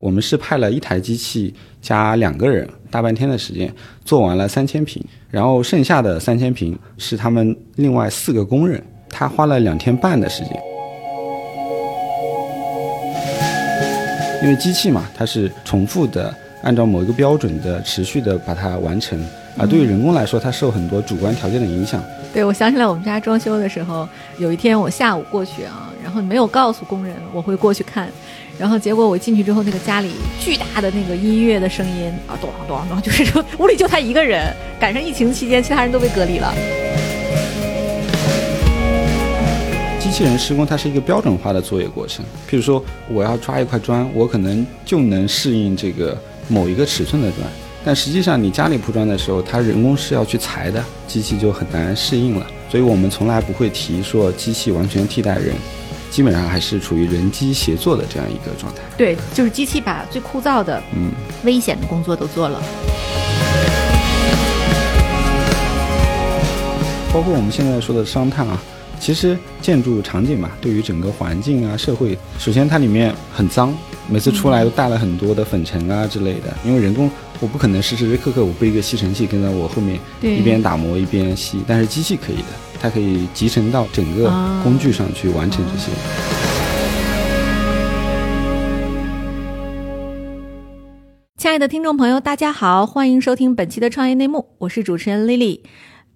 我们是派了一台机器加两个人，大半天的时间做完了三千瓶，然后剩下的三千瓶是他们另外四个工人，他花了两天半的时间。因为机器嘛，它是重复的，按照某一个标准的持续的把它完成，而对于人工来说，它受很多主观条件的影响。对，我想起来我们家装修的时候，有一天我下午过去啊，然后没有告诉工人我会过去看，然后结果我进去之后，那个家里巨大的那个音乐的声音啊，咚咚咚，就是说屋里就他一个人，赶上疫情期间，其他人都被隔离了。机器人施工它是一个标准化的作业过程，譬如说我要抓一块砖，我可能就能适应这个某一个尺寸的砖，但实际上你家里铺砖的时候，它人工是要去裁的，机器就很难适应了。所以我们从来不会提说机器完全替代人，基本上还是处于人机协作的这样一个状态。对，就是机器把最枯燥的、嗯，危险的工作都做了。包括我们现在说的商探啊。其实建筑场景嘛，对于整个环境啊、社会，首先它里面很脏，每次出来都带了很多的粉尘啊之类的。因为人工，我不可能时时刻刻我背一个吸尘器跟在我后面，一边打磨一边吸。但是机器可以的，它可以集成到整个工具上去完成这些。亲爱的听众朋友，大家好，欢迎收听本期的创业内幕，我是主持人 Lily。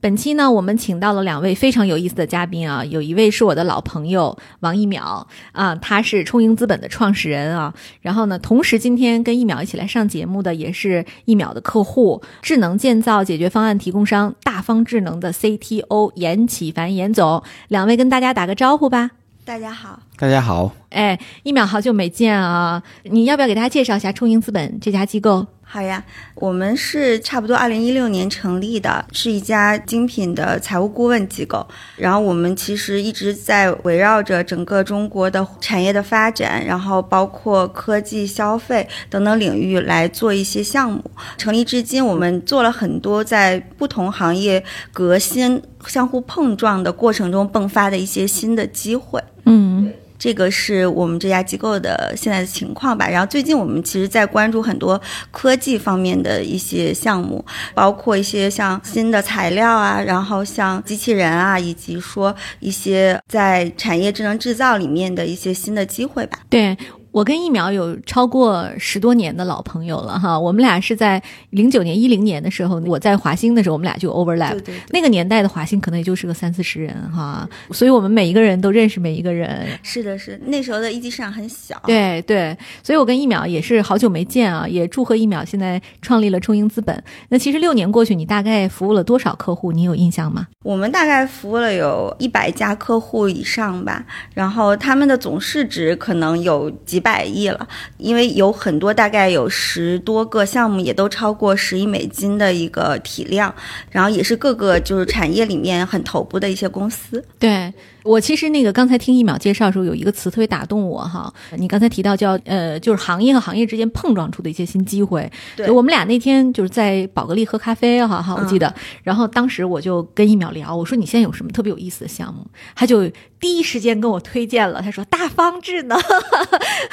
本期呢，我们请到了两位非常有意思的嘉宾啊，有一位是我的老朋友王一淼啊，他是充盈资本的创始人啊，然后呢，同时今天跟一淼一起来上节目的也是一淼的客户，智能建造解决方案提供商大方智能的 CTO 严启凡严总，两位跟大家打个招呼吧。大家好，大家好，哎，一淼好久没见啊，你要不要给大家介绍一下充盈资本这家机构？好呀，我们是差不多二零一六年成立的，是一家精品的财务顾问机构。然后我们其实一直在围绕着整个中国的产业的发展，然后包括科技、消费等等领域来做一些项目。成立至今，我们做了很多在不同行业革新、相互碰撞的过程中迸发的一些新的机会。嗯。这个是我们这家机构的现在的情况吧。然后最近我们其实在关注很多科技方面的一些项目，包括一些像新的材料啊，然后像机器人啊，以及说一些在产业智能制造里面的一些新的机会吧。对。我跟疫苗有超过十多年的老朋友了哈，我们俩是在零九年、一零年的时候，我在华兴的时候，我们俩就 overlap。那个年代的华兴可能也就是个三四十人哈，所以我们每一个人都认识每一个人。是的，是那时候的一级市场很小。对对，所以我跟疫苗也是好久没见啊，也祝贺疫苗现在创立了充盈资本。那其实六年过去，你大概服务了多少客户？你有印象吗？我们大概服务了有一百家客户以上吧，然后他们的总市值可能有几。百亿了，因为有很多，大概有十多个项目，也都超过十亿美金的一个体量，然后也是各个就是产业里面很头部的一些公司。对。我其实那个刚才听一秒介绍的时候，有一个词特别打动我哈。你刚才提到叫呃，就是行业和行业之间碰撞出的一些新机会。对，我们俩那天就是在宝格丽喝咖啡哈哈，我记得。然后当时我就跟一秒聊，我说你现在有什么特别有意思的项目？他就第一时间跟我推荐了，他说大方智能。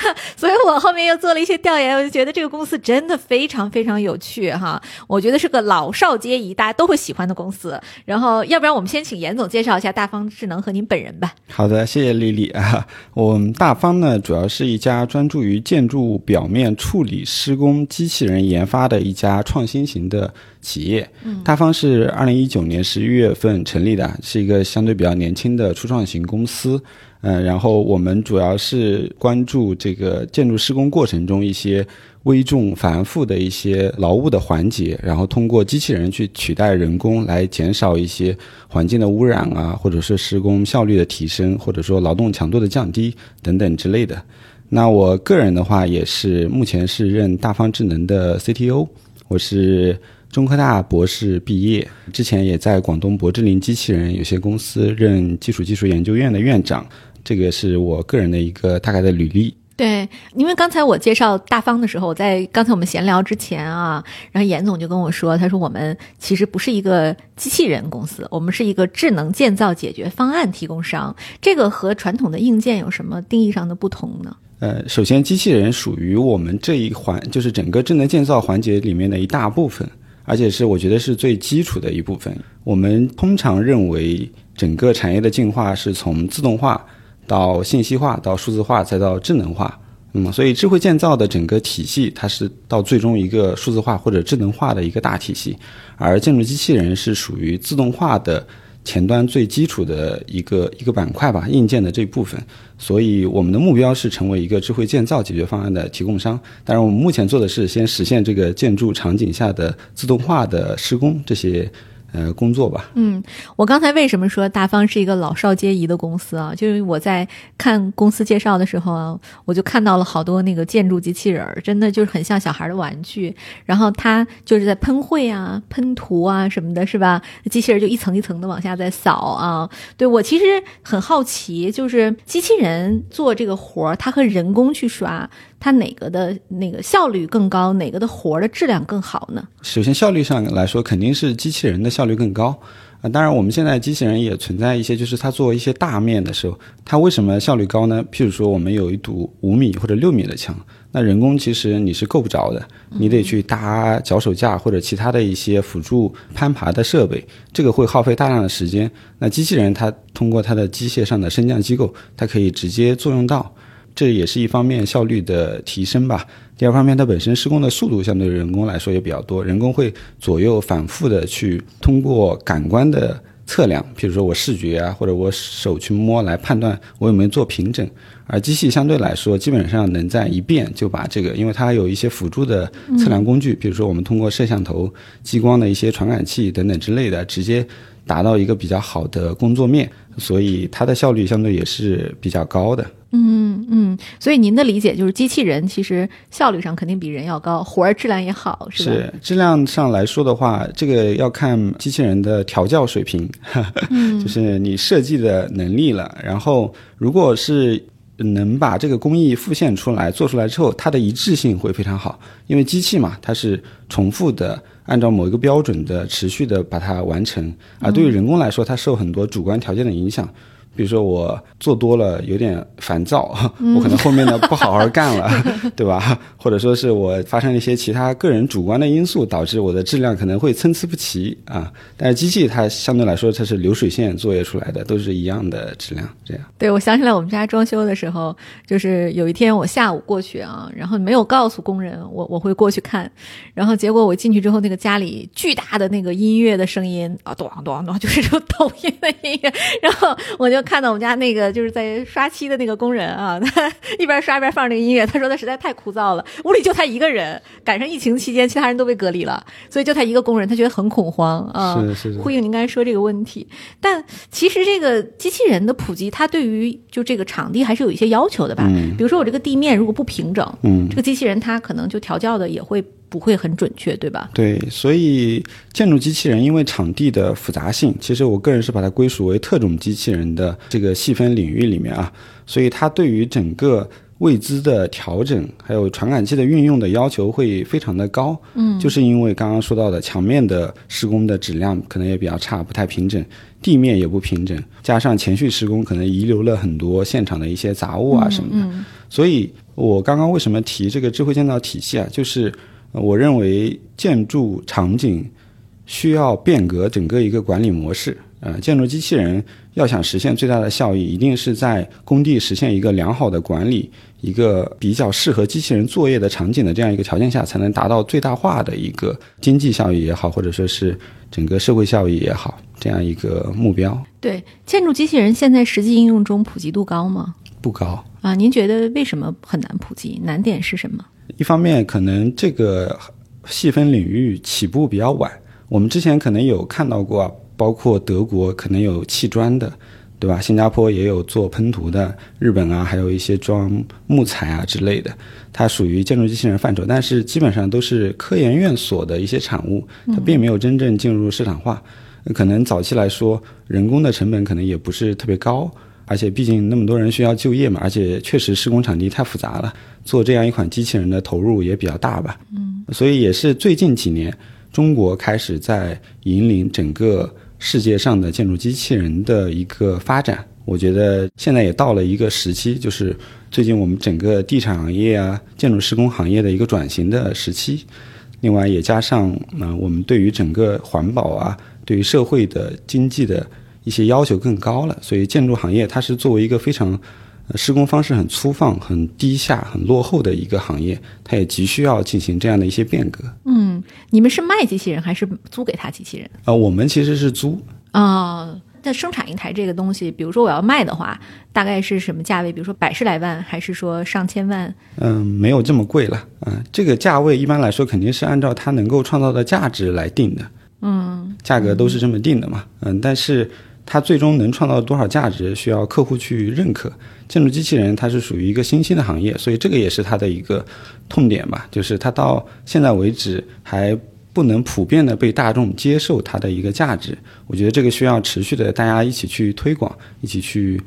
所以我后面又做了一些调研，我就觉得这个公司真的非常非常有趣哈。我觉得是个老少皆宜，大家都会喜欢的公司。然后要不然我们先请严总介绍一下大方智能和您本。人吧，好的，谢谢丽丽啊。我们大方呢，主要是一家专注于建筑物表面处理施工机器人研发的一家创新型的企业。大方是二零一九年十一月份成立的，是一个相对比较年轻的初创型公司。嗯，然后我们主要是关注这个建筑施工过程中一些。危重繁复的一些劳务的环节，然后通过机器人去取代人工，来减少一些环境的污染啊，或者是施工效率的提升，或者说劳动强度的降低等等之类的。那我个人的话，也是目前是任大方智能的 CTO，我是中科大博士毕业，之前也在广东博智林机器人有限公司任基础技术研究院的院长，这个是我个人的一个大概的履历。对，因为刚才我介绍大方的时候，在刚才我们闲聊之前啊，然后严总就跟我说，他说我们其实不是一个机器人公司，我们是一个智能建造解决方案提供商。这个和传统的硬件有什么定义上的不同呢？呃，首先，机器人属于我们这一环，就是整个智能建造环节里面的一大部分，而且是我觉得是最基础的一部分。我们通常认为，整个产业的进化是从自动化到信息化，到数字化，再到智能化。嗯，所以智慧建造的整个体系，它是到最终一个数字化或者智能化的一个大体系，而建筑机器人是属于自动化的。前端最基础的一个一个板块吧，硬件的这部分，所以我们的目标是成为一个智慧建造解决方案的提供商。当然，我们目前做的是先实现这个建筑场景下的自动化的施工这些。呃，工作吧。嗯，我刚才为什么说大方是一个老少皆宜的公司啊？就是我在看公司介绍的时候啊，我就看到了好多那个建筑机器人，真的就是很像小孩的玩具。然后它就是在喷绘啊、喷涂啊什么的，是吧？机器人就一层一层的往下在扫啊。对我其实很好奇，就是机器人做这个活儿，它和人工去刷。它哪个的那个效率更高？哪个的活儿的质量更好呢？首先，效率上来说，肯定是机器人的效率更高啊。当然，我们现在机器人也存在一些，就是它做一些大面的时候，它为什么效率高呢？譬如说，我们有一堵五米或者六米的墙，那人工其实你是够不着的，你得去搭脚手架或者其他的一些辅助攀爬的设备，这个会耗费大量的时间。那机器人它通过它的机械上的升降机构，它可以直接作用到。这也是一方面效率的提升吧。第二方面，它本身施工的速度相对人工来说也比较多，人工会左右反复的去通过感官的测量，比如说我视觉啊，或者我手去摸来判断我有没有做平整。而机器相对来说，基本上能在一遍就把这个，因为它有一些辅助的测量工具，比如说我们通过摄像头、激光的一些传感器等等之类的，直接达到一个比较好的工作面，所以它的效率相对也是比较高的。嗯，所以您的理解就是，机器人其实效率上肯定比人要高，活儿质量也好，是吧？是质量上来说的话，这个要看机器人的调教水平，就是你设计的能力了。然后，如果是能把这个工艺复现出来，做出来之后，它的一致性会非常好，因为机器嘛，它是重复的按照某一个标准的持续的把它完成，而对于人工来说，它受很多主观条件的影响。比如说我做多了有点烦躁，我可能后面呢不好好干了，对吧？或者说是我发生了一些其他个人主观的因素，导致我的质量可能会参差不齐啊。但是机器它相对来说它是流水线作业出来的，都是一样的质量。这样。对，我想起来我们家装修的时候，就是有一天我下午过去啊，然后没有告诉工人我我会过去看，然后结果我进去之后，那个家里巨大的那个音乐的声音啊，咚咚咚，就是这种抖音的音乐，然后我就。看到我们家那个就是在刷漆的那个工人啊，他一边刷一边放那个音乐。他说他实在太枯燥了，屋里就他一个人，赶上疫情期间，其他人都被隔离了，所以就他一个工人，他觉得很恐慌啊。是是是。呼应您刚才说这个问题，但其实这个机器人的普及，它对于就这个场地还是有一些要求的吧？嗯。比如说我这个地面如果不平整，嗯，这个机器人它可能就调教的也会。不会很准确，对吧？对，所以建筑机器人因为场地的复杂性，其实我个人是把它归属为特种机器人的这个细分领域里面啊，所以它对于整个位姿的调整，还有传感器的运用的要求会非常的高。嗯，就是因为刚刚说到的墙面的施工的质量可能也比较差，不太平整，地面也不平整，加上前续施工可能遗留了很多现场的一些杂物啊什么的，所以我刚刚为什么提这个智慧建造体系啊，就是。我认为建筑场景需要变革整个一个管理模式。呃，建筑机器人要想实现最大的效益，一定是在工地实现一个良好的管理，一个比较适合机器人作业的场景的这样一个条件下，才能达到最大化的一个经济效益也好，或者说是整个社会效益也好，这样一个目标。对，建筑机器人现在实际应用中普及度高吗？不高啊。您觉得为什么很难普及？难点是什么？一方面，可能这个细分领域起步比较晚。我们之前可能有看到过，包括德国可能有砌砖的，对吧？新加坡也有做喷涂的，日本啊，还有一些装木材啊之类的，它属于建筑机器人范畴，但是基本上都是科研院所的一些产物，它并没有真正进入市场化。可能早期来说，人工的成本可能也不是特别高。而且毕竟那么多人需要就业嘛，而且确实施工场地太复杂了，做这样一款机器人的投入也比较大吧。嗯，所以也是最近几年，中国开始在引领整个世界上的建筑机器人的一个发展。我觉得现在也到了一个时期，就是最近我们整个地产行业啊、建筑施工行业的一个转型的时期。另外也加上呢、我们对于整个环保啊、对于社会的经济的一些要求更高了，所以建筑行业它是作为一个非常呃施工方式很粗放、很低下、很落后的一个行业，它也急需要进行这样的一些变革。嗯，你们是卖机器人还是租给他机器人？呃，我们其实是租，啊、那生产一台这个东西，比如说我要卖的话，大概是什么价位？比如说百十来万，还是说上千万？嗯，没有这么贵了。嗯、这个价位一般来说肯定是按照它能够创造的价值来定的。嗯，价格都是这么定的嘛。嗯，但是它最终能创造多少价值，需要客户去认可。建筑机器人它是属于一个新兴的行业，所以这个也是它的一个痛点吧，就是它到现在为止还不能普遍的被大众接受它的一个价值。我觉得这个需要持续的大家一起去推广，一起去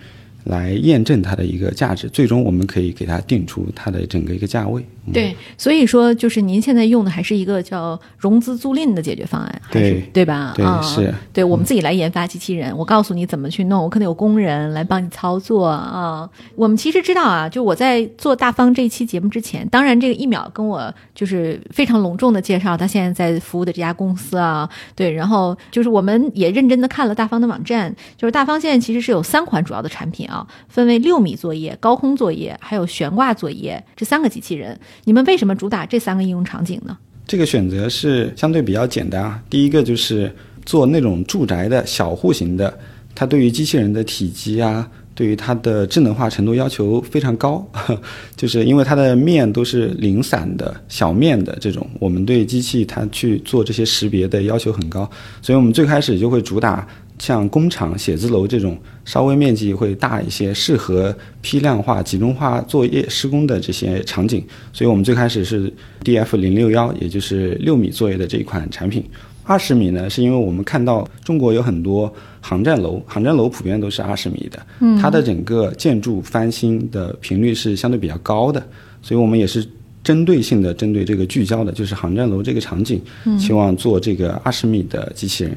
来验证它的一个价值，最终我们可以给它定出它的整个一个价位。嗯对，所以说就是您现在用的还是一个叫融资租赁的解决方案，还是对对吧？对啊是对我们自己来研发机器人，我告诉你怎么去弄，我可能有工人来帮你操作啊。我们其实知道啊，就我在做大方这一期节目之前，当然这个一秒跟我就是非常隆重的介绍他现在在服务的这家公司啊，对，然后就是我们也认真的看了大方的网站，就是大方现在其实是有三款主要的产品啊，分为六米作业、高空作业还有悬挂作业这三个机器人。你们为什么主打这三个应用场景呢？这个选择是相对比较简单啊。第一个就是做那种住宅的小户型的，它对于机器人的体积啊，对于它的智能化程度要求非常高，就是因为它的面都是零散的小面的这种，我们对机器它去做这些识别的要求很高，所以我们最开始就会主打像工厂、写字楼这种稍微面积会大一些，适合批量化、集中化作业施工的这些场景。所以我们最开始是 DF 零六幺，也就是六米作业的这一款产品。二十米呢，是因为我们看到中国有很多航站楼，航站楼普遍都是二十米的，嗯，它的整个建筑翻新的频率是相对比较高的，所以我们也是针对性的针对这个聚焦的，就是航站楼这个场景，希望做这个二十米的机器人。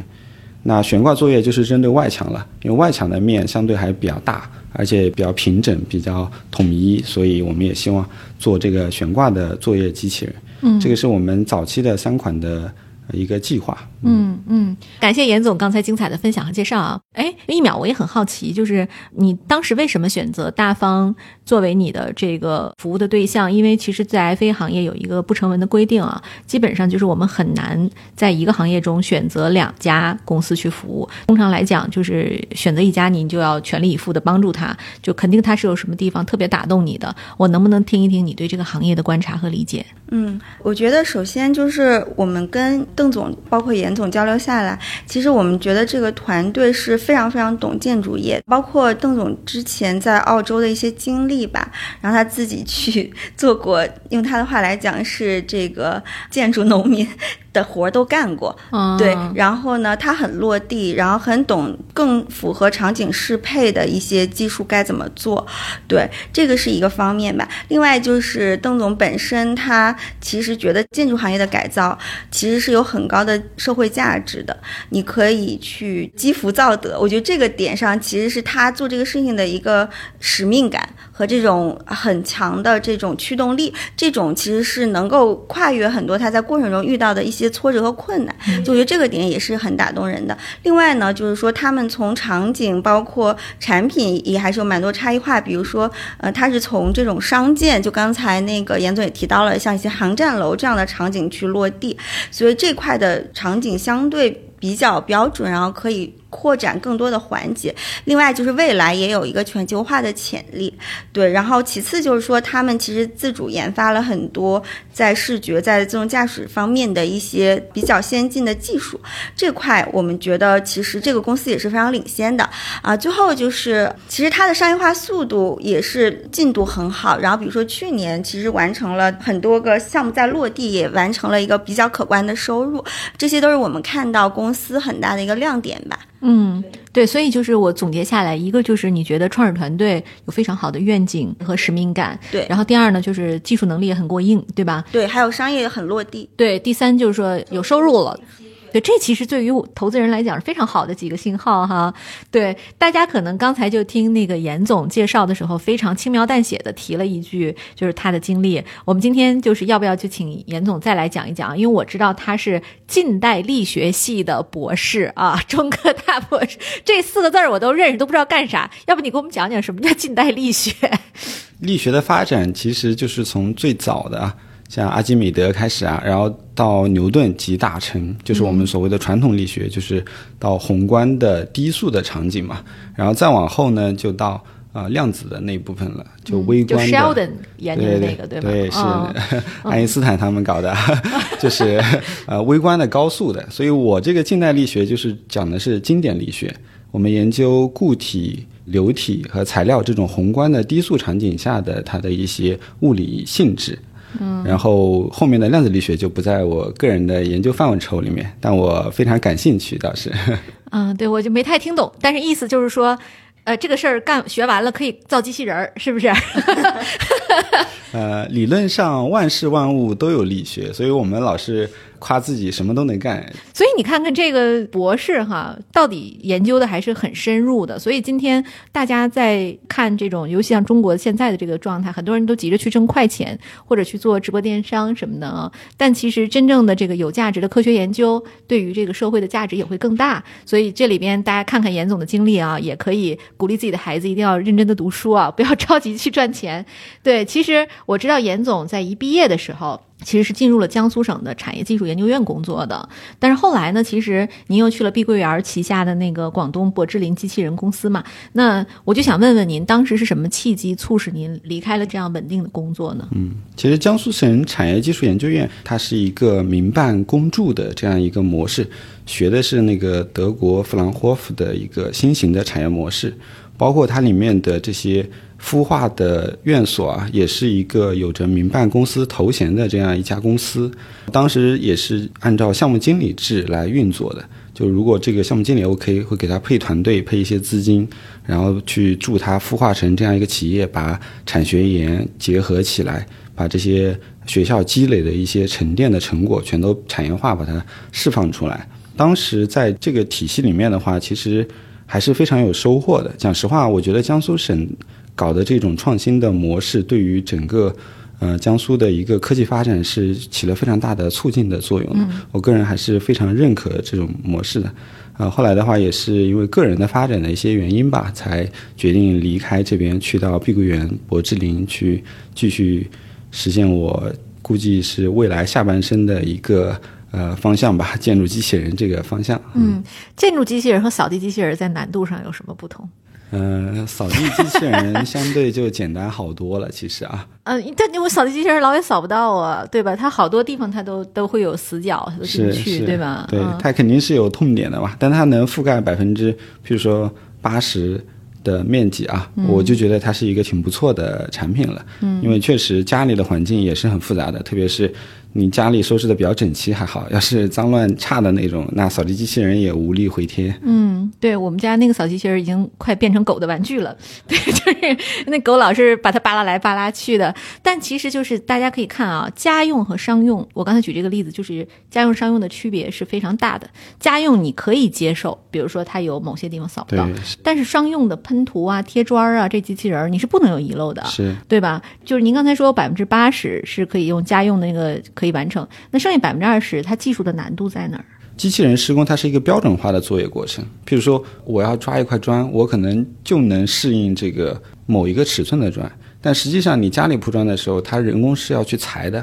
那悬挂作业就是针对外墙了，因为外墙的面相对还比较大，而且比较平整、比较统一，所以我们也希望做这个悬挂的作业机器人。嗯，这个是我们早期的三款的呃一个计划。嗯嗯，感谢严总刚才精彩的分享和介绍啊！哎，一秒我也很好奇，就是你当时为什么选择大方作为你的这个服务的对象？因为其实，在 FA 行业有一个不成文的规定啊，基本上就是我们很难在一个行业中选择两家公司去服务。通常来讲，就是选择一家，你就要全力以赴的帮助他，就肯定他是有什么地方特别打动你的。我能不能听一听你对这个行业的观察和理解？嗯，我觉得首先就是我们跟邓总包括严总交流下来，其实我们觉得这个团队是非常非常懂建筑业，包括邓总之前在澳洲的一些经历吧，然后他自己去做过，用他的话来讲是这个建筑农民。的活儿都干过，嗯，对，然后呢，他很落地，然后很懂更符合场景适配的一些技术该怎么做，对，这个是一个方面吧。另外就是邓总本身，他其实觉得建筑行业的改造其实是有很高的社会价值的，你可以去积福造德。我觉得这个点上其实是他做这个事情的一个使命感和这种很强的这种驱动力，这种其实是能够跨越很多他在过程中遇到的一些挫折和困难。就我觉得这个点也是很打动人的。另外呢，就是说他们从场景包括产品也还是有蛮多差异化，比如说，呃，它是从这种商建，就刚才那个严总也提到了，像一些航站楼这样的场景去落地，所以这块的场景相对比较标准，然后可以。扩展更多的环节，另外就是未来也有一个全球化的潜力，对。然后其次就是说，他们其实自主研发了很多在视觉、在自动驾驶方面的一些比较先进的技术，这块我们觉得其实这个公司也是非常领先的啊。最后就是，其实它的商业化速度也是进度很好。然后比如说去年其实完成了很多个项目在落地，也完成了一个比较可观的收入，这些都是我们看到公司很大的一个亮点吧。嗯，对，所以就是我总结下来，一个就是你觉得创始团队有非常好的愿景和使命感，对。然后第二呢，就是技术能力也很过硬，对吧？对，还有商业也很落地。对，第三就是说有收入了。对，这其实对于投资人来讲是非常好的几个信号哈。对，大家可能刚才就听那个严总介绍的时候，非常轻描淡写的提了一句，就是他的经历。我们今天就是要不要就请严总再来讲一讲？因为我知道他是近代力学系的博士啊，中科大博士，这四个字儿我都认识，都不知道干啥。要不你给我们讲讲什么叫近代力学？力学的发展其实就是从最早的啊，像阿基米德开始啊，然后到牛顿集大成，就是我们所谓的传统力学，就是到宏观的低速的场景嘛。然后再往后呢，就到啊量子的那一部分了，就微观的。就 Sheldon 研究的那个，对吧？对，是 爱因斯坦他们搞的，就是呃微观的高速的。所以我这个近代力学就是讲的是经典力学，我们研究固体。流体和材料这种宏观的低速场景下的它的一些物理性质，嗯，然后后面的量子力学就不在我个人的研究范围抽里面，但我非常感兴趣，倒是。嗯，对，我就没太听懂，但是意思就是说，呃，这个事儿干学完了可以造机器人儿，是不是？呃，理论上万事万物都有力学，所以我们老是。夸自己什么都能干，所以你看看这个博士哈，到底研究的还是很深入的。所以今天大家在看这种，尤其像中国现在的这个状态，很多人都急着去挣快钱，或者去做直播电商什么的啊。但其实真正的这个有价值的科学研究，对于这个社会的价值也会更大。所以这里边大家看看严总的经历啊，也可以鼓励自己的孩子一定要认真的读书啊，不要着急去赚钱。对，其实我知道严总在一毕业的时候。其实是进入了江苏省的产业技术研究院工作的，但是后来呢，其实您又去了碧桂园旗下的那个广东博智林机器人公司嘛。那我就想问问您，当时是什么契机促使您离开了这样稳定的工作呢？嗯，其实江苏省产业技术研究院它是一个民办公助的这样一个模式，学的是那个德国弗兰霍夫的一个新型的产业模式，包括它里面的这些。孵化的院所啊，也是一个有着民办公司头衔的这样一家公司。当时也是按照项目经理制来运作的。就如果这个项目经理 OK，会给他配团队、配一些资金，然后去助他孵化成这样一个企业，把产学研结合起来，把这些学校积累的一些沉淀的成果全都产业化，把它释放出来。当时在这个体系里面的话，其实还是非常有收获的。讲实话，我觉得江苏省。搞的这种创新的模式，对于整个呃江苏的一个科技发展是起了非常大的促进的作用的。我个人还是非常认可这种模式的。啊，后来的话也是因为个人的发展的一些原因吧，才决定离开这边，去到碧桂园博智林去继续实现我估计是未来下半生的一个呃方向吧，建筑机器人这个方向。嗯，建筑机器人和扫地机器人在难度上有什么不同？嗯，扫地机器人相对就简单好多了，其实啊。嗯，但因为扫地机器人老也扫不到啊，对吧？它好多地方它都都会有死角，它都进不去，对吧？对，它肯定是有痛点的嘛，但它能覆盖百分之，譬如说八十的面积啊，我就觉得它是一个挺不错的产品了。嗯，因为确实家里的环境也是很复杂的，特别是。你家里收拾的比较整齐还好，要是脏乱差的那种，那扫地机器人也无力回天。嗯，对我们家那个扫地机器人已经快变成狗的玩具了，对，就是那狗老是把它扒拉来扒拉去的。但其实就是大家可以看啊，家用和商用，我刚才举这个例子，就是家用商用的区别是非常大的。家用你可以接受，比如说它有某些地方扫不到，但是商用的喷涂啊、贴砖啊，这机器人你是不能有遗漏的，是对吧？就是您刚才说百分之八十是可以用家用的那个可。可以完成，那剩下百分之二十，它技术的难度在哪儿？机器人施工它是一个标准化的作业过程。譬如说，我要抓一块砖，我可能就能适应这个某一个尺寸的砖，但实际上你家里铺砖的时候，它人工是要去裁的。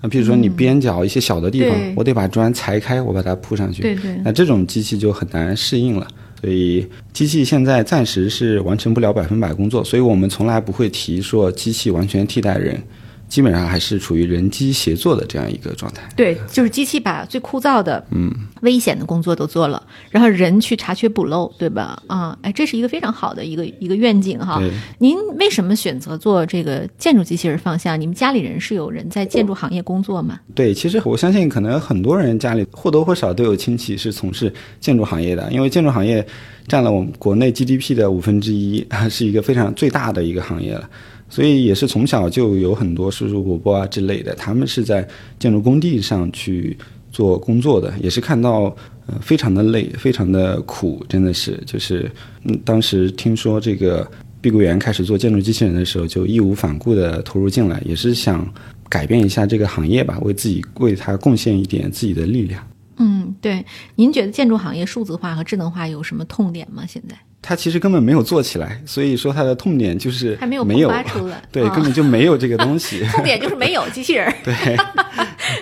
啊，譬如说你边角一些小的地方，我得把砖裁开，我把它铺上去。对对。那这种机器就很难适应了，所以机器现在暂时是完成不了百分百工作，所以我们从来不会提说机器完全替代人。基本上还是处于人机协作的这样一个状态。对，就是机器把最枯燥的、嗯，危险的工作都做了，然后人去查缺补漏，对吧？啊，哎，这是一个非常好的一个一个愿景哈。您为什么选择做这个建筑机器人方向？你们家里人是有人在建筑行业工作吗？对，其实我相信，可能很多人家里或多或少都有亲戚是从事建筑行业的，因为建筑行业占了我们国内 GDP 的五分之一，是一个非常最大的一个行业了。所以也是从小就有很多叔叔伯伯啊之类的，他们是在建筑工地上去做工作的，也是看到呃非常的累，非常的苦，真的是就是嗯，当时听说这个碧桂园开始做建筑机器人的时候，就义无反顾的投入进来，也是想改变一下这个行业吧，为自己为它贡献一点自己的力量。嗯，对，您觉得建筑行业数字化和智能化有什么痛点吗？现在它其实根本没有做起来，所以说它的痛点就是还没有出来 对，啊根本就没有这个东西。痛点就是没有 机器人。对，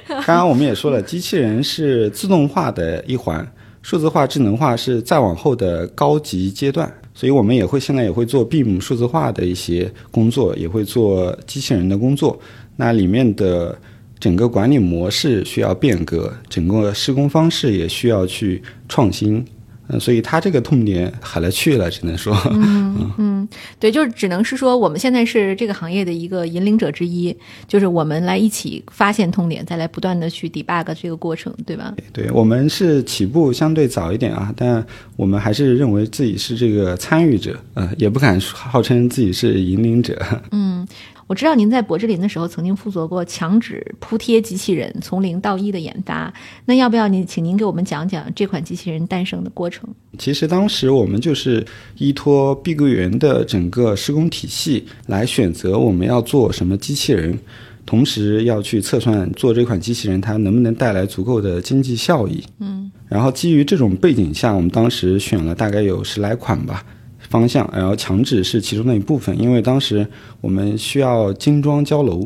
刚刚我们也说了，机器人是自动化的一环，数字化、智能化是再往后的高级阶段，所以我们也会现在也会做 BIM 数字化的一些工作，也会做机器人的工作。那里面的整个管理模式需要变革，整个施工方式也需要去创新。嗯，所以它这个痛点海了去了，只能说嗯。对，就是只能是说，我们现在是这个行业的一个引领者之一，就是我们来一起发现痛点，再来不断的去 debug 这个过程，对吧？对我们是起步相对早一点啊，但我们还是认为自己是这个参与者，呃，也不敢号称自己是引领者。我知道您在柏芝林的时候曾经负责过墙纸铺贴机器人从零到一的研发，那要不要您请您给我们讲讲这款机器人诞生的过程？其实当时我们就是依托碧桂园的整个施工体系来选择我们要做什么机器人，同时要去测算做这款机器人它能不能带来足够的经济效益。嗯，然后基于这种背景下，我们当时选了大概有十来款吧。方向，然后墙纸是其中的一部分，因为当时我们需要精装交楼，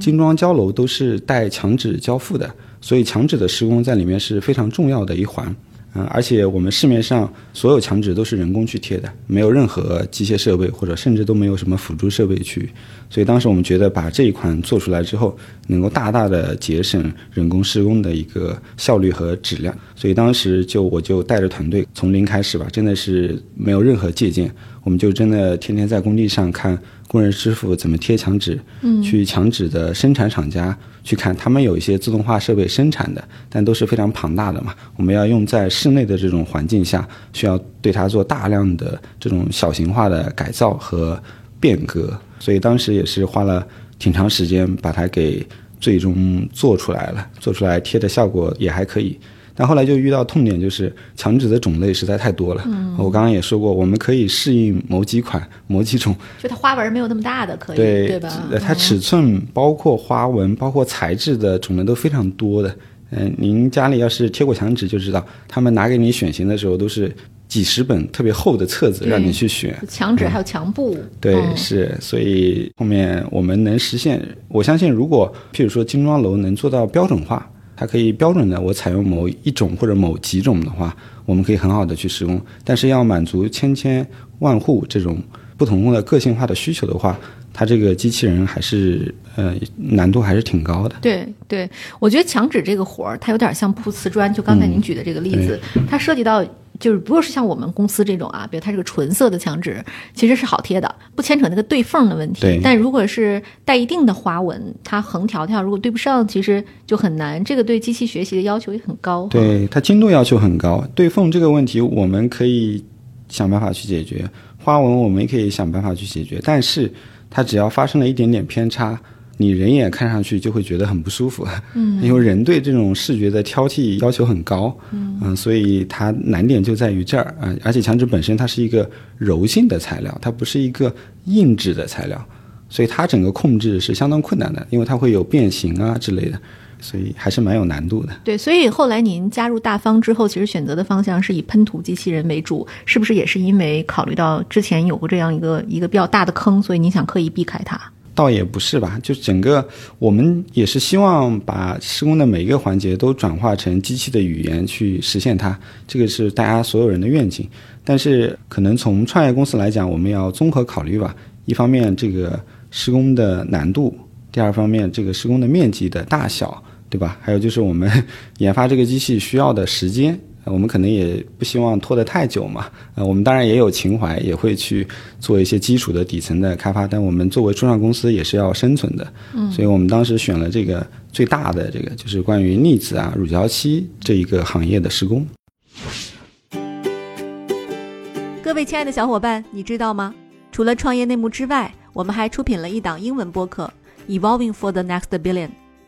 精装交楼都是带墙纸交付的，所以墙纸的施工在里面是非常重要的一环。嗯，而且我们市面上所有墙纸都是人工去贴的，没有任何机械设备，或者甚至都没有什么辅助设备去。所以当时我们觉得把这一款做出来之后，能够大大的节省人工施工的一个效率和质量。所以当时就我就带着团队从零开始吧，真的是没有任何借鉴，我们就真的天天在工地上看工人师傅怎么贴墙纸，嗯，去墙纸的生产厂家去看，他们有一些自动化设备生产的，但都是非常庞大的嘛，我们要用在室内的这种环境下，需要对它做大量的这种小型化的改造和变革，所以当时也是花了挺长时间把它给最终做出来了，做出来贴的效果也还可以。但后来就遇到痛点，就是墙纸的种类实在太多了。嗯，我刚刚也说过，我们可以适应某几款、某几种，就它花纹没有那么大的，可以对吧？呃它尺寸、包括花纹、包括材质的种类都非常多的。嗯、您家里要是贴过墙纸就知道，他们拿给你选型的时候都是几十本特别厚的册子让你去选。墙纸还有墙布，对，嗯是，所以后面我们能实现，我相信，如果譬如说精装楼能做到标准化，它可以标准的我采用某一种或者某几种的话，我们可以很好的去施工。但是要满足千千万户这种不同的个性化的需求的话，它这个机器人还是呃难度还是挺高的。对对，我觉得墙纸这个活儿，它有点像铺瓷砖。就刚才您举的这个例子，它涉及到就是如果是像我们公司这种啊，比如它是个纯色的墙纸，其实是好贴的，不牵扯那个对缝的问题。但如果是带一定的花纹，它横条条如果对不上，其实就很难。这个对机器学习的要求也很高。对它精度要求很高，对缝这个问题我们可以想办法去解决，花纹我们也可以想办法去解决，但是它只要发生了一点点偏差，你人眼看上去就会觉得很不舒服。嗯，因为人对这种视觉的挑剔要求很高。嗯所以它难点就在于这儿啊、而且墙纸本身它是一个柔性的材料，它不是一个硬质的材料，所以它整个控制是相当困难的，因为它会有变形啊之类的，所以还是蛮有难度的。对，所以后来您加入大方之后，其实选择的方向是以喷涂机器人为主，是不是也是因为考虑到之前有过这样一个一个比较大的坑，所以您想刻意避开它？倒也不是吧，就整个我们也是希望把施工的每一个环节都转化成机器的语言去实现它，这个是大家所有人的愿景。但是可能从创业公司来讲，我们要综合考虑吧。一方面这个施工的难度，第二方面这个施工的面积的大小，对吧？还有就是我们 研发这个机器需要的时间。呃我们可能也不希望拖得太久嘛，呃，我们当然也有情怀，也会去做一些基础的底层的开发，但我们作为初创公司也是要生存的，嗯，所以我们当时选了这个最大的这个，就是关于腻子啊、乳胶漆这一个行业的施工。各位亲爱的小伙伴，你知道吗？除了创业内幕之外，我们还出品了一档英文播客《Evolving for the Next Billion》。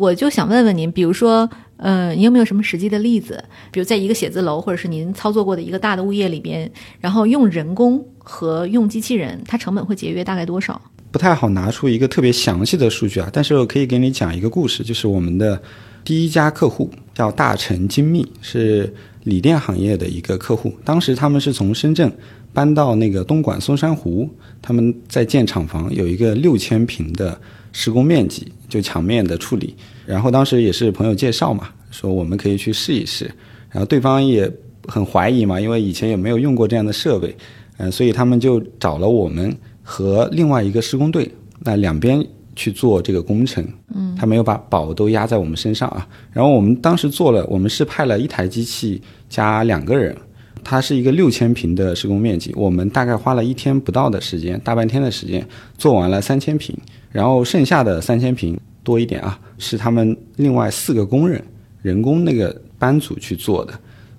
我就想问问您，比如说，呃，你有没有什么实际的例子？比如在一个写字楼，或者是您操作过的一个大的物业里边，然后用人工和用机器人，它成本会节约大概多少？不太好拿出一个特别详细的数据啊，但是我可以给你讲一个故事，就是我们的第一家客户叫大成精密，是锂电行业的一个客户。当时他们是从深圳搬到那个东莞松山湖，他们在建厂房，有一个六千平的施工面积，就墙面的处理。然后当时也是朋友介绍嘛，说我们可以去试一试。然后对方也很怀疑嘛，因为以前也没有用过这样的设备，嗯，所以他们就找了我们和另外一个施工队，那两边去做这个工程。嗯，他没有把宝都压在我们身上啊。然后我们当时做了，我们是派了一台机器加两个人，它是一个六千平的施工面积，我们大概花了一天不到的时间，大半天的时间做完了三千平，然后剩下的三千平。多一点啊，是他们另外四个工人，人工那个班组去做的，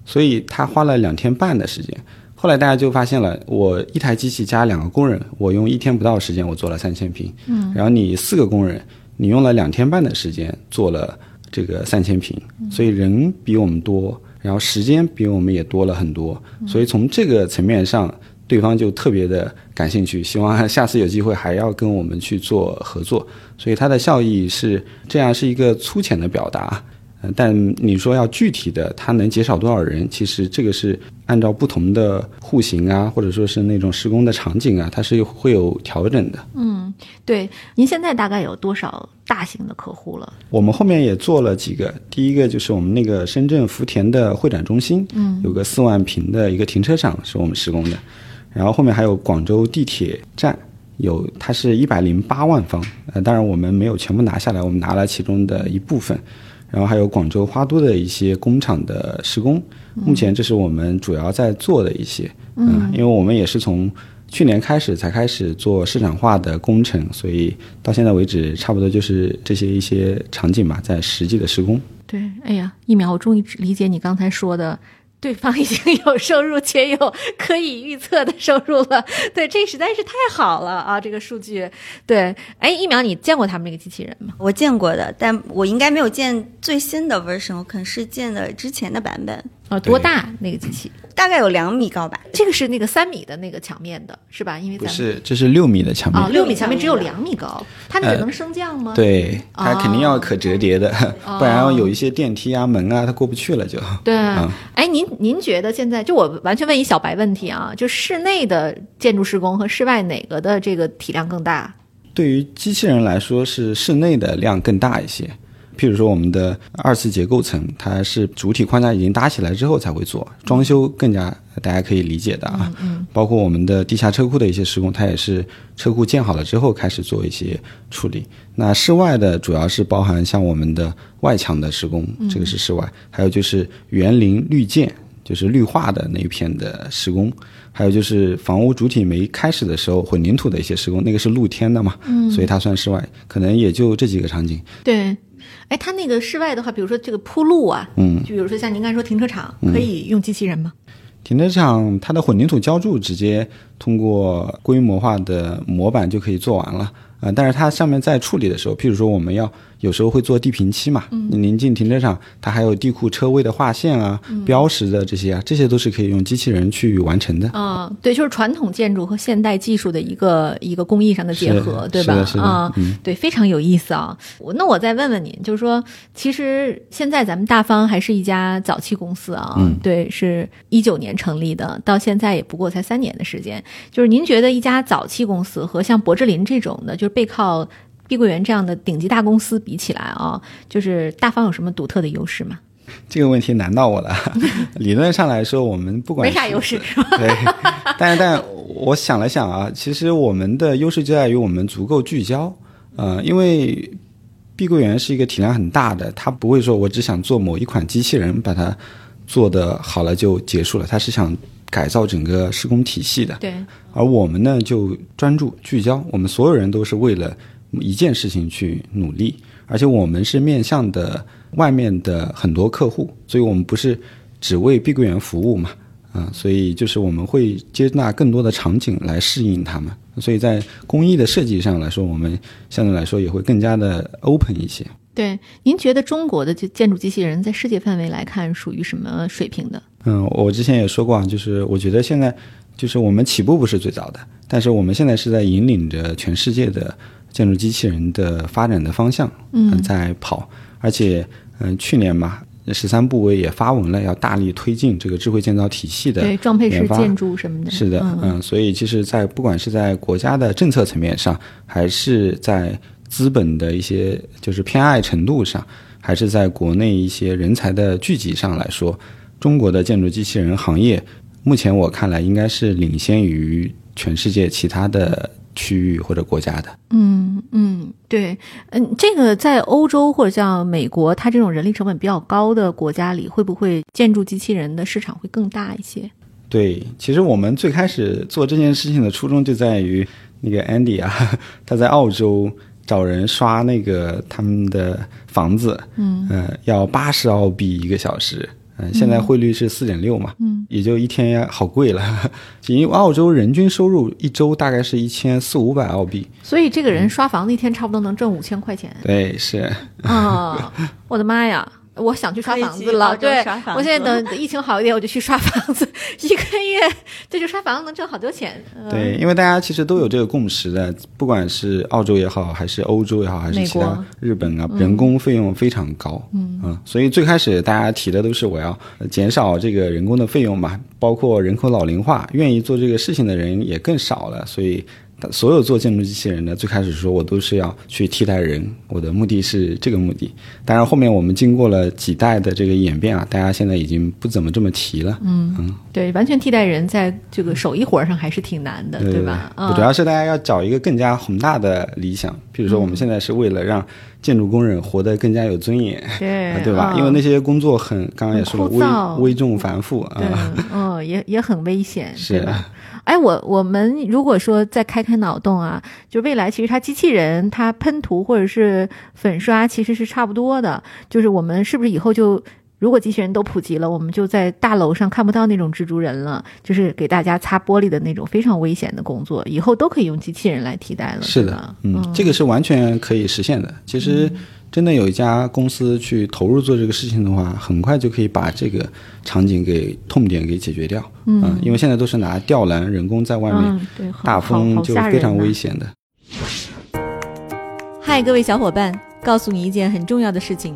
所以他花了两天半的时间。后来大家就发现了，我一台机器加两个工人，我用一天不到时间，我做了三千平。嗯，然后你四个工人，你用了两天半的时间做了这个三千平，所以人比我们多，然后时间比我们也多了很多。所以从这个层面上。对方就特别的感兴趣，希望下次有机会还要跟我们去做合作，所以它的效益是这样，是一个粗浅的表达。嗯，但你说要具体的，它能减少多少人？其实这个是按照不同的户型啊，或者说是那种施工的场景啊，它是会有调整的。嗯，对。您现在大概有多少大型的客户了？我们后面也做了几个，第一个就是我们那个深圳福田的会展中心，嗯，有个四万平的一个停车场是我们施工的。然后后面还有广州地铁站，有它是一百零八万方，呃，当然我们没有全部拿下来，我们拿了其中的一部分。然后还有广州花都的一些工厂的施工，目前这是我们主要在做的一些，嗯，因为我们也是从去年开始才开始做市场化的工程，所以到现在为止，差不多就是这些一些场景吧，在实际的施工。对，哎呀，一秒，我终于理解你刚才说的。对方已经有收入，且有可以预测的收入了。对，这实在是太好了啊！这个数据，对，哎，一秒，你见过他们那个机器人吗？我见过的，但我应该没有见最新的 version，我可能是见的之前的版本。啊，多大那个机器？大概有两米高吧。这个是那个三米的那个墙面的，是吧？因为不是，这是六米的墙面。啊，六米墙面只有两米高，它那个能升降吗？对，它肯定要可折叠的，不然有一些电梯啊、门啊，它过不去了就。对，哎，您您觉得现在就我完全问一小白问题啊，就室内的建筑施工和室外哪个的这个体量更大？对于机器人来说，是室内的量更大一些。譬如说，我们的二次结构层，它是主体框架已经搭起来之后才会做装修，更加大家可以理解的啊。嗯。包括我们的地下车库的一些施工，它也是车库建好了之后开始做一些处理。那室外的主要是包含像我们的外墙的施工，这个是室外；还有就是园林绿建，就是绿化的那一片的施工；还有就是房屋主体没开始的时候混凝土的一些施工，那个是露天的嘛，嗯，所以它算室外，可能也就这几个场景。对。哎，它那个室外的话，比如说这个铺路啊，嗯，就比如说像您刚才说停车场，可以用机器人吗？停车场它的混凝土浇筑直接通过规模化的模板就可以做完了。啊，但是它上面在处理的时候，譬如说我们要有时候会做地平漆嘛，嗯临近停车场，它还有地库车位的划线啊、标识的这些啊，这些都是可以用机器人去完成的。啊，对，就是传统建筑和现代技术的一个一个工艺上的结合，对吧？啊，对，非常有意思啊。我那我再问问您，就是说，其实现在咱们大方还是一家早期公司啊，嗯对，是一九年成立的，到现在也不过才三年的时间。就是您觉得一家早期公司和像博智林这种的，就是背靠碧桂园这样的顶级大公司比起来啊，就是大方有什么独特的优势吗？这个问题难到我了。理论上来说，我们不管没啥优势，对。但但我想了想啊，其实我们的优势就在于我们足够聚焦。呃，因为碧桂园是一个体量很大的，它不会说我只想做某一款机器人，把它做的好了就结束了，它是想改造整个施工体系的。对，而我们呢，就专注聚焦，我们所有人都是为了一件事情去努力，而且我们是面向的外面的很多客户，所以我们不是只为碧桂园服务嘛，啊，所以就是我们会接纳更多的场景来适应他们，所以在工艺的设计上来说，我们相对来说也会更加的 open 一些。对，您觉得中国的就建筑机器人在世界范围来看属于什么水平的？嗯，我之前也说过啊，就是我觉得现在就是我们起步不是最早的，但是我们现在是在引领着全世界的建筑机器人的发展的方向，嗯。在跑，而且嗯、去年嘛，十三部委也发文了，要大力推进这个智慧建造体系的对，装配式建筑什么的。是的，嗯。嗯，所以其实，在不管是在国家的政策层面上，还是在资本的一些就是偏爱程度上，还是在国内一些人才的聚集上来说，中国的建筑机器人行业，目前我看来应该是领先于全世界其他的区域或者国家的。嗯嗯，对，嗯，这个在欧洲或者像美国，它这种人力成本比较高的国家里，会不会建筑机器人的市场会更大一些？对，其实我们最开始做这件事情的初衷就在于那个 Andy 啊，他在澳洲找人刷那个他们的房子，嗯呃，要八十澳币一个小时，嗯、现在汇率是四点六嘛，嗯，也就一天好贵了，因为澳洲人均收入一周大概是一千四五百澳币，所以这个人刷房子一天差不多能挣五千块钱对，是，啊！我的妈呀！我想去刷房子了，对刷房，子我现在等等疫情好一点，我就去刷房子，一个月这就刷房子能挣好多钱。嗯对，因为大家其实都有这个共识的，不管是澳洲也好，还是欧洲也好，还是其他日本啊，人工费用非常高。嗯所以最开始大家提的都是我要呃减少这个人工的费用嘛，包括人口老龄化，愿意做这个事情的人也更少了，所以。所有做建筑机器人的，最开始说我都是要去替代人，我的目的是这个目的。当然，后面我们经过了几代的这个演变啊，大家现在已经不怎么这么提了。嗯，嗯对，完全替代人在这个手艺活上还是挺难的，对吧？主要是大家要找一个更加宏大的理想，比如说我们现在是为了让建筑工人活得更加有尊严，对吧？嗯因为那些工作很，刚刚也说了，危危重繁复啊，，嗯，也也很危险，是？哎，我我们如果说再开开脑洞啊，就未来其实它机器人它喷涂或者是粉刷其实是差不多的，就是我们是不是以后就如果机器人都普及了，我们就在大楼上看不到那种蜘蛛人了，就是给大家擦玻璃的那种非常危险的工作，以后都可以用机器人来替代了，是的嗯，这个是完全可以实现的。其实真的有一家公司去投入做这个事情的话，很快就可以把这个场景给痛点给解决掉。嗯，因为现在都是拿吊篮人工在外面嗯，对，大风就非常危险的。嗨，各位小伙伴，告诉你一件很重要的事情：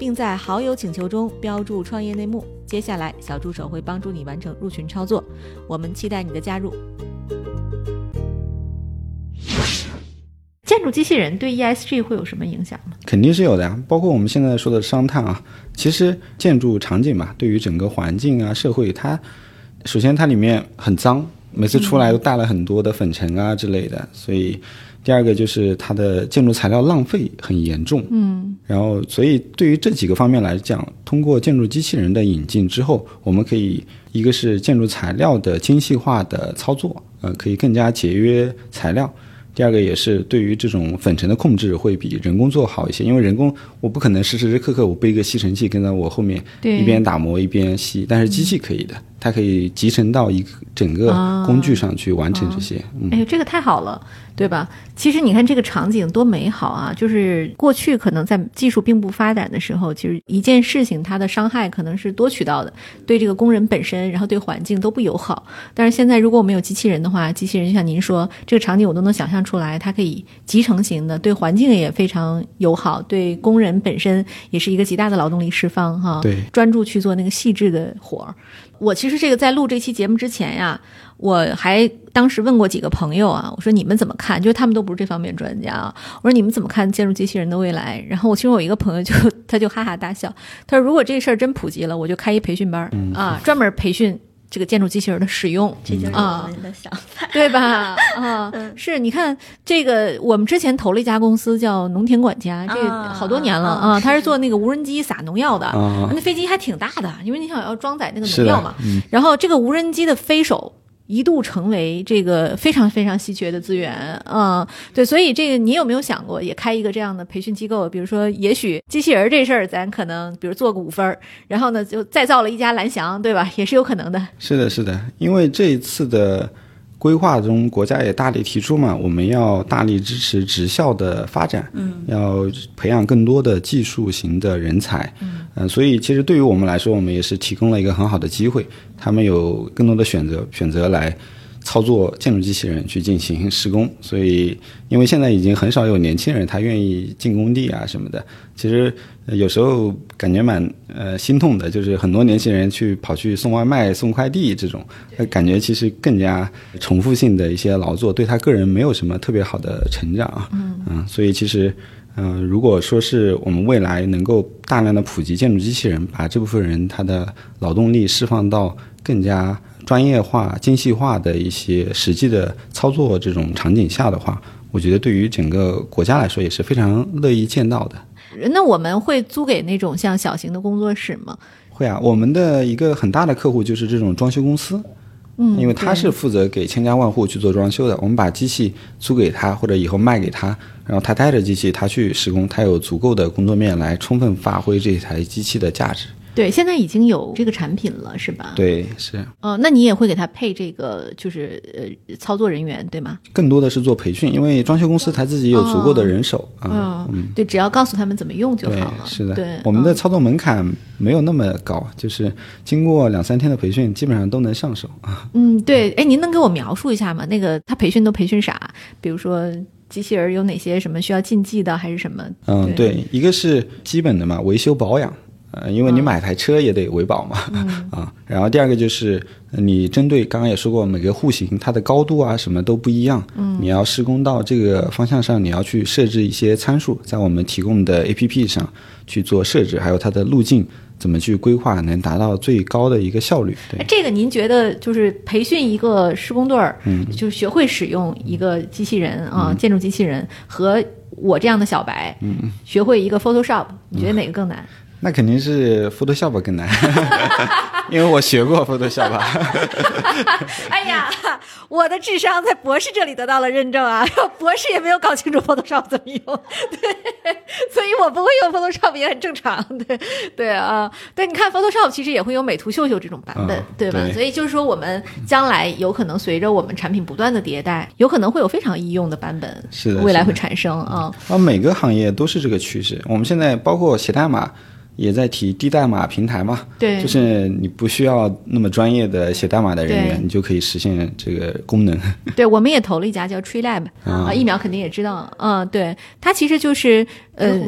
并在好友请求中标注“创业内幕”。接下来，小助手会帮助你完成入群操作。我们期待你的加入。建筑机器人对 ESG 会有什么影响吗？肯定是有的呀，包括我们现在说的商碳啊，其实建筑场景嘛，对于整个环境啊、社会，它首先它里面很脏，每次出来都带了很多的粉尘啊之类的，所以第二个就是它的建筑材料浪费很严重，嗯。然后所以对于这几个方面来讲，通过建筑机器人的引进之后，我们可以一个是建筑材料的精细化的操作，呃，可以更加节约材料。第二个也是对于这种粉尘的控制会比人工做好一些，因为人工我不可能时时刻刻我背一个吸尘器跟在我后面对。一边打磨一边吸，但是机器可以的，它可以集成到一个整个啊工具上去完成这些。嗯哎呦，这个太好了，对吧？其实你看这个场景多美好啊！就是过去可能在技术并不发展的时候，其实一件事情它的伤害可能是多渠道的，对这个工人本身，然后对环境都不友好。但是现在如果我们有机器人的话，机器人就像您说，这个场景我都能想象出来，它可以集成型的，对环境也非常友好，对工人本身也是一个极大的劳动力释放哈。对专注去做那个细致的活儿。我其实这个在录这期节目之前呀，我还当时问过几个朋友啊，我说你们怎么看？就是他们都不是这方面专家啊。我说你们怎么看建筑机器人的未来？然后我其中有一个朋友就 他就哈哈大笑，他说如果这事儿真普及了，我就开一培训班儿、啊，专门培训这个建筑机器人的使用。这就是啊我们的想法。对吧？啊，是，你看这个，我们之前投了一家公司叫农田管家，这好多年了啊啊，他是是做那个无人机撒农药的，啊那飞机还挺大的，因为你想要装载那个农药嘛。然后这个无人机的飞手。一度成为这个非常非常稀缺的资源，嗯，对，所以这个你有没有想过也开一个这样的培训机构？比如说，也许机器人这事儿咱可能，比如做个五分儿，然后呢就再造了一家蓝翔，对吧？也是有可能的。是的，是的，因为这一次的规划中，国家也大力提出嘛，我们要大力支持职校的发展，嗯，要培养更多的技术型的人才，嗯、所以其实对于我们来说，我们也是提供了一个很好的机会，他们有更多的选择，选择来。操作建筑机器人去进行施工，所以因为现在已经很少有年轻人他愿意进工地啊什么的，其实呃有时候感觉蛮呃心痛的，就是很多年轻人去跑去送外卖、送快递这种，呃感觉其实更加重复性的一些劳作，对他个人没有什么特别好的成长啊。嗯所以其实。嗯、如果说是我们未来能够大量的普及建筑机器人，把这部分人他的劳动力释放到更加专业化、精细化的一些实际的操作这种场景下的话，我觉得对于整个国家来说也是非常乐意见到的。那我们会租给那种像小型的工作室吗？会啊，我们的一个很大的客户就是这种装修公司，嗯，因为他是负责给千家万户去做装修的。我们把机器租给他，或者以后卖给他，然后他带着机器他去施工，他有足够的工作面来充分发挥这台机器的价值。对，现在已经有这个产品了，是吧？，对，是呃，那你也会给他配这个，就是呃操作人员，对吗？更多的是做培训，因为装修公司他自己有足够的人手啊。嗯，对，只要告诉他们怎么用就好了。，是的，对，我们的嗯操作门槛没有那么高，就是经过两三天的培训，基本上都能上手啊。嗯，对，哎，您能给我描述一下吗？那个他培训都培训啥？比如说机器人有哪些什么需要禁忌的，还是什么？嗯，对，一个是基本的嘛，维修保养，呃，因为你买台车也得维保嘛，啊，然后第二个就是呃你针对刚刚也说过，每个户型它的高度啊什么都不一样，嗯，你要施工到这个方向上，你要去设置一些参数，在我们提供的 APP 上去做设置，还有它的路径怎么去规划，能达到最高的一个效率，对。哎，。这个您觉得就是培训一个施工队儿，嗯，就是学会使用一个机器人啊，建筑机器人和我这样的小白，嗯，学会一个 Photoshop，你觉得哪个更难？那肯定是 Photoshop 更难，因为我学过 Photoshop。哎呀，我的智商在博士这里得到了认证啊！博士也没有搞清楚 Photoshop 怎么用，对，所以我不会用 Photoshop 也很正常，对对啊，对，你看 Photoshop 其实也会有美图秀秀这种版本，嗯对吧？对所以就是说，我们将来有可能随着我们产品不断的迭代，有可能会有非常易用的版本，是的是的未来会产生啊。啊，每个行业都是这个趋势。我们现在包括写代码，也在提低代码平台嘛。对。就是你不需要那么专业的写代码的人员，你就可以实现这个功能。对，我们也投了一家叫 Tree Lab 啊。啊，一秒肯定也知道，嗯，对，它其实就是呃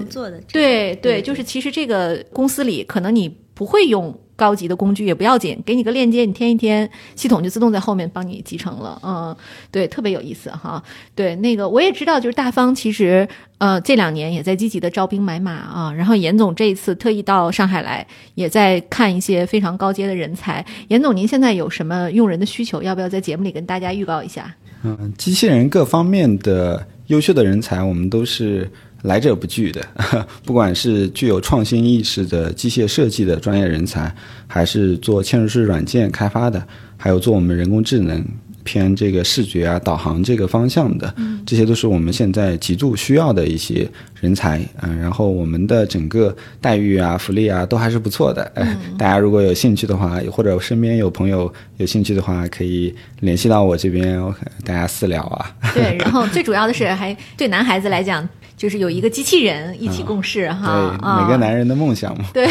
对对，就是其实这个公司里可能你不会用高级的工具也不要紧，给你个链接，你填一填，系统就自动在后面帮你集成了。嗯，对，特别有意思哈。对，那个我也知道，就是大方其实呃这两年也在积极的招兵买马啊。然后严总这一次特意到上海来，也在看一些非常高阶的人才。严总，您现在有什么用人的需求？要不要在节目里跟大家预告一下？嗯，机器人各方面的优秀的人才，我们都是来者不拒的，不管是具有创新意识的机械设计的专业人才，还是做嵌入式软件开发的，还有做我们人工智能偏这个视觉啊、导航这个方向的，这些都是我们现在极度需要的一些人才嗯、然后我们的整个待遇啊、福利啊都还是不错的。哎、大家如果有兴趣的话，或者身边有朋友有兴趣的话，可以联系到我这边，我大家私聊啊。对，然后最主要的是还对男孩子来讲，就是有一个机器人一起共事哈。每个男人的梦想嘛。对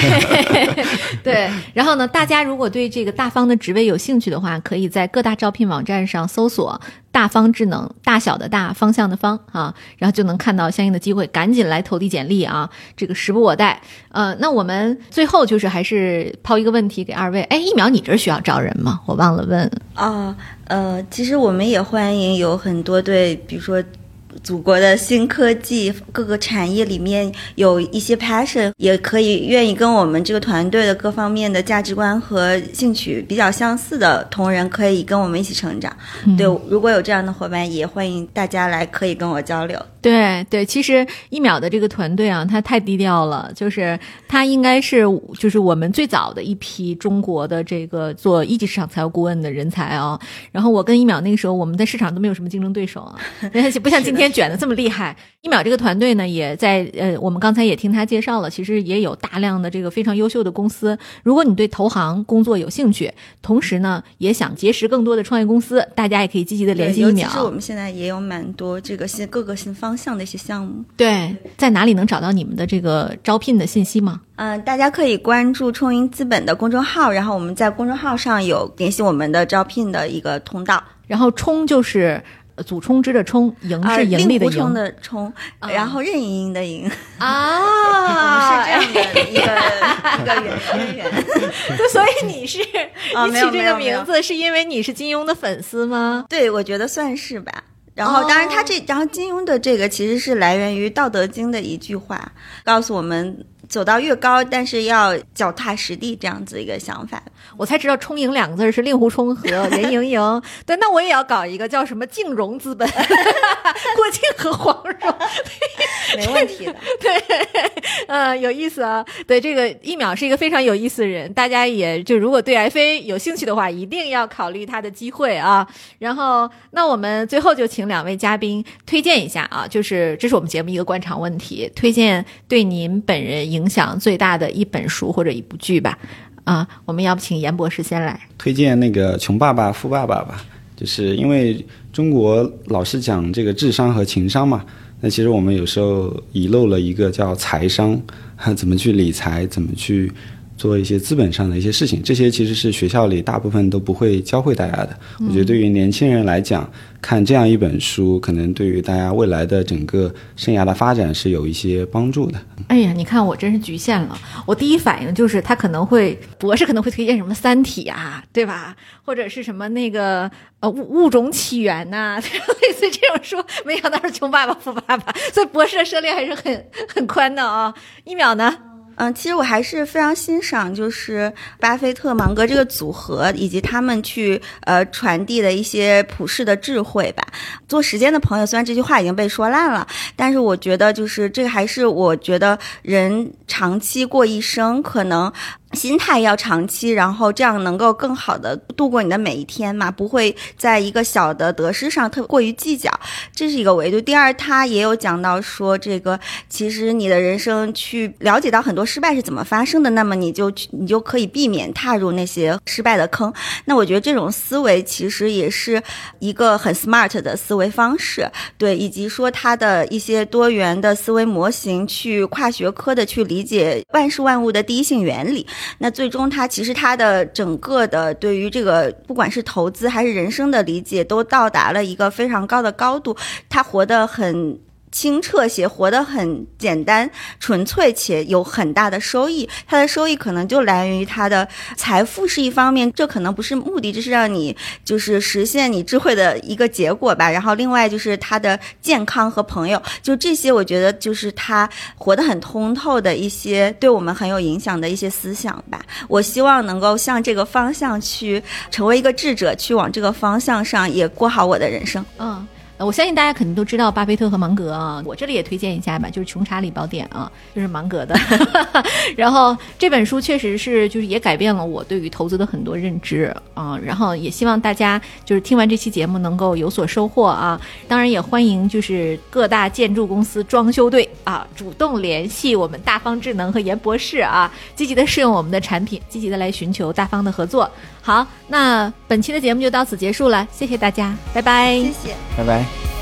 对，然后呢，大家如果对这个大方的职位有兴趣的话，可以在各大招聘网站上搜索“大方智能”，大小的大，方向的方啊，然后就能看到相应的机会，赶紧来投递简历啊，这个时不我待。呃，那我们最后就是还是抛一个问题给二位，哎，一秒，你这儿需要招人吗？我忘了问。啊，呃，其实我们也欢迎有很多对，比如说。祖国的新科技，各个产业里面有一些 passion，也可以愿意跟我们这个团队的各方面的价值观和兴趣比较相似的同仁，可以跟我们一起成长。对，如果有这样的伙伴，也欢迎大家来，可以跟我交流。对对，其实一秒的这个团队啊，他太低调了，就是他应该是就是我们最早的一批中国的这个做一级市场财务顾问的人才啊。然后我跟一秒那个时候，我们在市场都没有什么竞争对手啊，不像今天卷的这么厉害。一秒这个团队呢，也在呃，我们刚才也听他介绍了，其实也有大量的这个非常优秀的公司。如果你对投行工作有兴趣，同时呢也想结识更多的创业公司，大家也可以积极的联系一秒。其实我们现在也有蛮多这个新各个新方向的一些项目。对，在哪里能找到你们的这个招聘的信息吗？嗯、呃，大家可以关注冲盈资本的公众号，然后我们在公众号上有联系我们的招聘的一个通道。然后冲就是。祖冲之的冲，盈是盈利的盈、呃、的冲，啊、然后任盈盈的盈啊，是这样的一个一个渊源。所以你是 啊，你取这个名字是因为你是金庸的粉丝吗？对，我觉得算是吧。然后，当然，他这，然后金庸的这个其实是来源于《道德经》的一句话，告诉我们走到越高，但是要脚踏实地这样子一个想法。我才知道“充盈”两个字是令狐冲和 任盈盈。对，那我也要搞一个叫什么“净融资本”，郭靖和黄蓉，没问题的。对，呃，有意思啊。对，这个一秒是一个非常有意思的人，大家也就如果对 FA 有兴趣的话，一定要考虑他的机会啊。然后，那我们最后就请两位嘉宾推荐一下啊，就是这是我们节目一个官场问题，推荐对您本人影影响最大的一本书或者一部剧吧。啊，我们要不请严博士先来推荐那个《穷爸爸富爸爸》吧，就是因为中国老是讲这个智商和情商嘛，那其实我们有时候遗漏了一个叫财商，怎么去理财，怎么去做一些资本上的一些事情，这些其实是学校里大部分都不会教会大家的。嗯、我觉得对于年轻人来讲，看这样一本书，可能对于大家未来的整个生涯的发展是有一些帮助的。哎呀，你看我真是局限了。我第一反应就是他可能会博士可能会推荐什么《三体》啊，对吧？或者是什么那个呃物物种起源呐、啊，类似这种书。没想到是穷爸爸富爸爸，所以博士的涉猎还是很很宽的啊。一秒呢？嗯，其实我还是非常欣赏，就是巴菲特、芒格这个组合，以及他们去呃传递的一些普世的智慧吧。做时间的朋友，虽然这句话已经被说烂了，但是我觉得就是这个还是我觉得人长期过一生，可能心态要长期，然后这样能够更好的度过你的每一天嘛，不会在一个小的得失上特过于计较，这是一个维度。第二，他也有讲到说，这个其实你的人生去了解到很多失败是怎么发生的，那么你就你就可以避免踏入那些失败的坑。那我觉得这种思维其实也是一个很 smart 的思维方式，对，以及说他的一些多元的思维模型，去跨学科的去理解万事万物的第一性原理。那最终，他其实他的整个的对于这个不管是投资还是人生的理解，都到达了一个非常高的高度。他活得很清澈些，活得很简单、纯粹且有很大的收益。他的收益可能就来源于他的财富是一方面，这可能不是目的，这是让你就是实现你智慧的一个结果吧。然后另外就是他的健康和朋友，就这些，我觉得就是他活得很通透的一些对我们很有影响的一些思想吧。我希望能够向这个方向去成为一个智者，去往这个方向上也过好我的人生。嗯。我相信大家肯定都知道巴菲特和芒格啊，我这里也推荐一下吧，就是《穷查理宝典》啊，就是芒格的。然后这本书确实是就是也改变了我对于投资的很多认知啊，然后也希望大家就是听完这期节目能够有所收获啊。当然也欢迎就是各大建筑公司装修队啊，主动联系我们大方智能和严博士啊，积极的试用我们的产品，积极的来寻求大方的合作。好，那本期的节目就到此结束了，谢谢大家，拜拜。谢谢。拜拜。